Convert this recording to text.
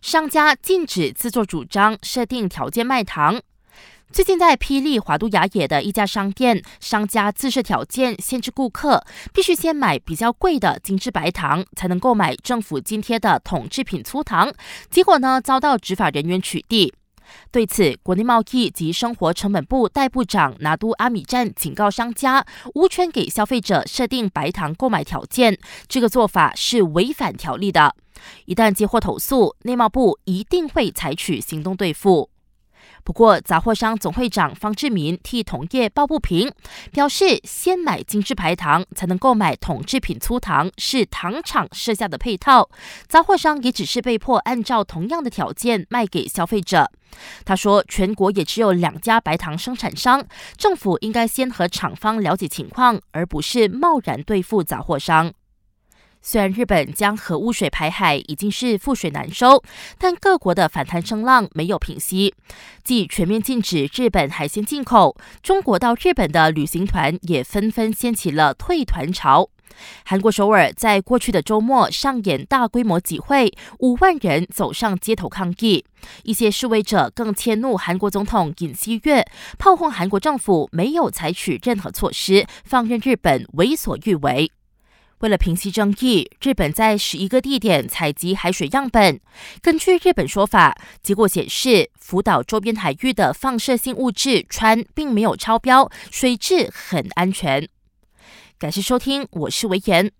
商家禁止自作主张设定条件卖糖。最近在霹雳华都雅野的一家商店，商家自设条件，限制顾客必须先买比较贵的精致白糖，才能购买政府津贴的统制品粗糖。结果呢，遭到执法人员取缔。对此，国内贸易及生活成本部代部长拿督阿米站警告商家，无权给消费者设定白糖购买条件，这个做法是违反条例的。一旦接获投诉，内贸部一定会采取行动对付。不过，杂货商总会长方志民替同业抱不平，表示先买精致白糖才能购买统制品粗糖，是糖厂设下的配套。杂货商也只是被迫按照同样的条件卖给消费者。他说，全国也只有两家白糖生产商，政府应该先和厂方了解情况，而不是贸然对付杂货商。虽然日本将核污水排海已经是覆水难收，但各国的反弹声浪没有平息。继全面禁止日本海鲜进口，中国到日本的旅行团也纷纷掀起了退团潮。韩国首尔在过去的周末上演大规模集会，五万人走上街头抗议。一些示威者更迁怒韩国总统尹锡悦，炮轰韩国政府没有采取任何措施，放任日本为所欲为。为了平息争议，日本在十一个地点采集海水样本。根据日本说法，结果显示福岛周边海域的放射性物质穿并没有超标，水质很安全。感谢收听，我是维言。